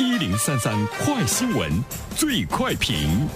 一零三三快新闻，最快评。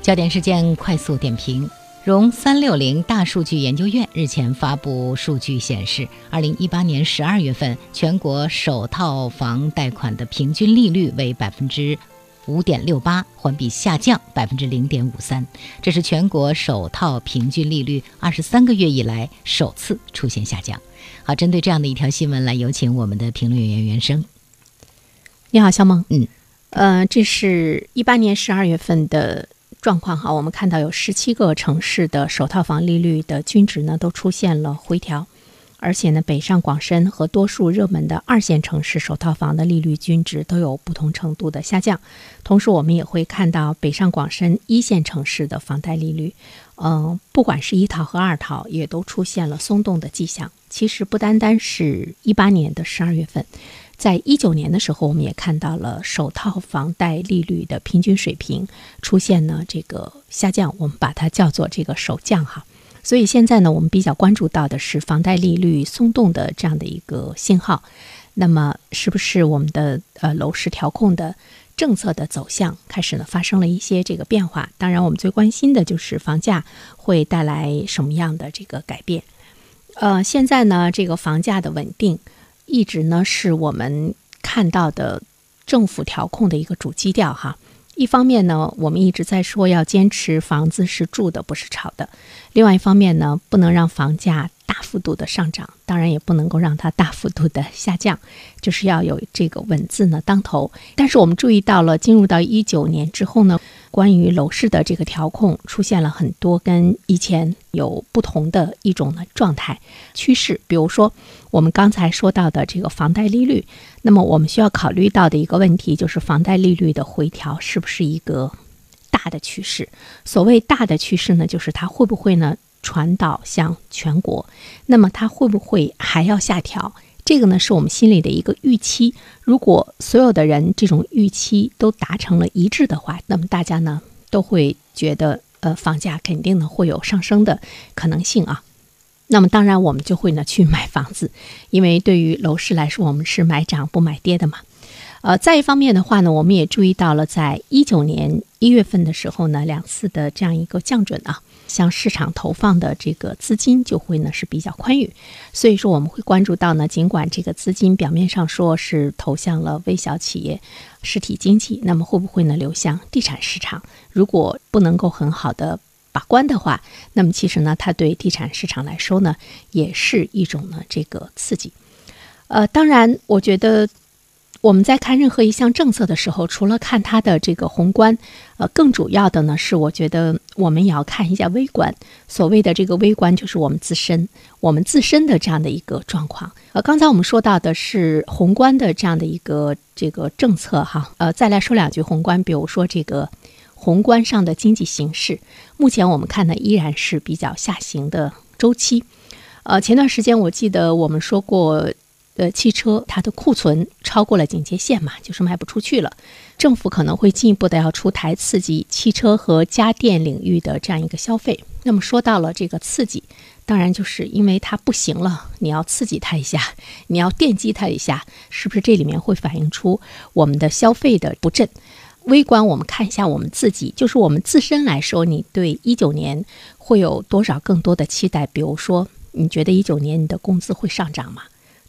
焦点事件快速点评：融三六零大数据研究院日前发布数据显示，二零一八年十二月份全国首套房贷款的平均利率为百分之。五点六八，环比下降百分之零点五三，这是全国首套平均利率二十三个月以来首次出现下降。好，针对这样的一条新闻，来有请我们的评论员袁生。你好，肖梦。嗯，呃，这是一八年十二月份的状况哈，我们看到有十七个城市的首套房利率的均值呢都出现了回调。而且呢，北上广深和多数热门的二线城市首套房的利率均值都有不同程度的下降。同时，我们也会看到北上广深一线城市的房贷利率，嗯，不管是一套和二套，也都出现了松动的迹象。其实不单单是一八年的十二月份，在一九年的时候，我们也看到了首套房贷利率的平均水平出现了这个下降，我们把它叫做这个首降哈。所以现在呢，我们比较关注到的是房贷利率松动的这样的一个信号。那么，是不是我们的呃楼市调控的政策的走向开始呢发生了一些这个变化？当然，我们最关心的就是房价会带来什么样的这个改变。呃，现在呢，这个房价的稳定一直呢是我们看到的政府调控的一个主基调哈。一方面呢，我们一直在说要坚持房子是住的，不是炒的；另外一方面呢，不能让房价大幅度的上涨，当然也不能够让它大幅度的下降，就是要有这个稳字呢当头。但是我们注意到了，进入到一九年之后呢。关于楼市的这个调控，出现了很多跟以前有不同的一种呢状态趋势。比如说，我们刚才说到的这个房贷利率，那么我们需要考虑到的一个问题就是，房贷利率的回调是不是一个大的趋势？所谓大的趋势呢，就是它会不会呢传导向全国？那么它会不会还要下调？这个呢，是我们心里的一个预期。如果所有的人这种预期都达成了一致的话，那么大家呢都会觉得，呃，房价肯定呢会有上升的可能性啊。那么当然，我们就会呢去买房子，因为对于楼市来说，我们是买涨不买跌的嘛。呃，再一方面的话呢，我们也注意到了，在一九年一月份的时候呢，两次的这样一个降准啊。向市场投放的这个资金就会呢是比较宽裕，所以说我们会关注到呢，尽管这个资金表面上说是投向了微小企业、实体经济，那么会不会呢流向地产市场？如果不能够很好的把关的话，那么其实呢，它对地产市场来说呢，也是一种呢这个刺激。呃，当然，我觉得。我们在看任何一项政策的时候，除了看它的这个宏观，呃，更主要的呢是，我觉得我们也要看一下微观。所谓的这个微观，就是我们自身，我们自身的这样的一个状况。呃，刚才我们说到的是宏观的这样的一个这个政策哈，呃，再来说两句宏观，比如说这个宏观上的经济形势，目前我们看呢依然是比较下行的周期。呃，前段时间我记得我们说过。呃，汽车它的库存超过了警戒线嘛，就是卖不出去了。政府可能会进一步的要出台刺激汽车和家电领域的这样一个消费。那么说到了这个刺激，当然就是因为它不行了，你要刺激它一下，你要电击它一下，是不是这里面会反映出我们的消费的不振？微观我们看一下我们自己，就是我们自身来说，你对一九年会有多少更多的期待？比如说，你觉得一九年你的工资会上涨吗？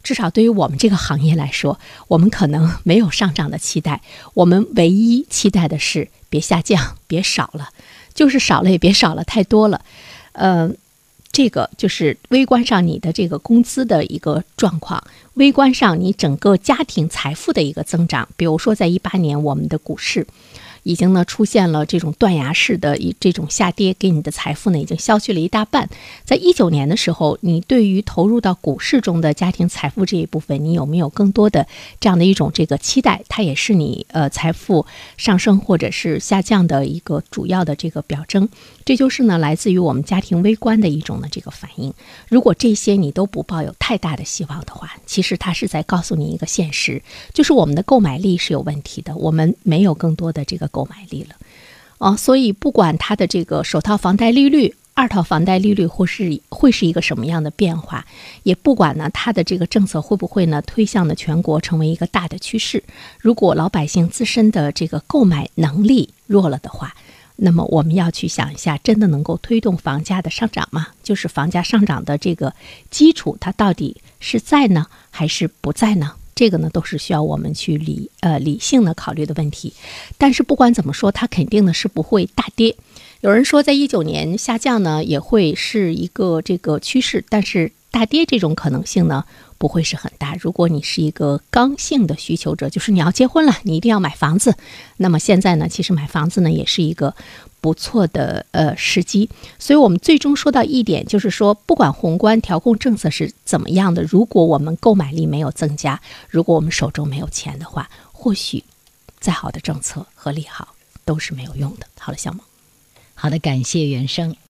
至少对于我们这个行业来说，我们可能没有上涨的期待。我们唯一期待的是别下降，别少了，就是少了也别少了太多了。呃，这个就是微观上你的这个工资的一个状况，微观上你整个家庭财富的一个增长。比如说，在一八年，我们的股市。已经呢出现了这种断崖式的一这种下跌，给你的财富呢已经消去了一大半。在一九年的时候，你对于投入到股市中的家庭财富这一部分，你有没有更多的这样的一种这个期待？它也是你呃财富上升或者是下降的一个主要的这个表征。这就是呢来自于我们家庭微观的一种的这个反应。如果这些你都不抱有太大的希望的话，其实它是在告诉你一个现实，就是我们的购买力是有问题的，我们没有更多的这个。购买力了，哦，所以不管它的这个首套房贷利率二套房贷利率或是会是一个什么样的变化，也不管呢它的这个政策会不会呢推向了全国成为一个大的趋势。如果老百姓自身的这个购买能力弱了的话，那么我们要去想一下，真的能够推动房价的上涨吗？就是房价上涨的这个基础，它到底是在呢，还是不在呢？这个呢，都是需要我们去理呃理性的考虑的问题。但是不管怎么说，它肯定呢是不会大跌。有人说，在一九年下降呢，也会是一个这个趋势，但是大跌这种可能性呢，不会是很大。如果你是一个刚性的需求者，就是你要结婚了，你一定要买房子，那么现在呢，其实买房子呢，也是一个不错的呃时机。所以我们最终说到一点，就是说，不管宏观调控政策是怎么样的，如果我们购买力没有增加，如果我们手中没有钱的话，或许再好的政策和利好都是没有用的。好了，小萌。好的，感谢原生。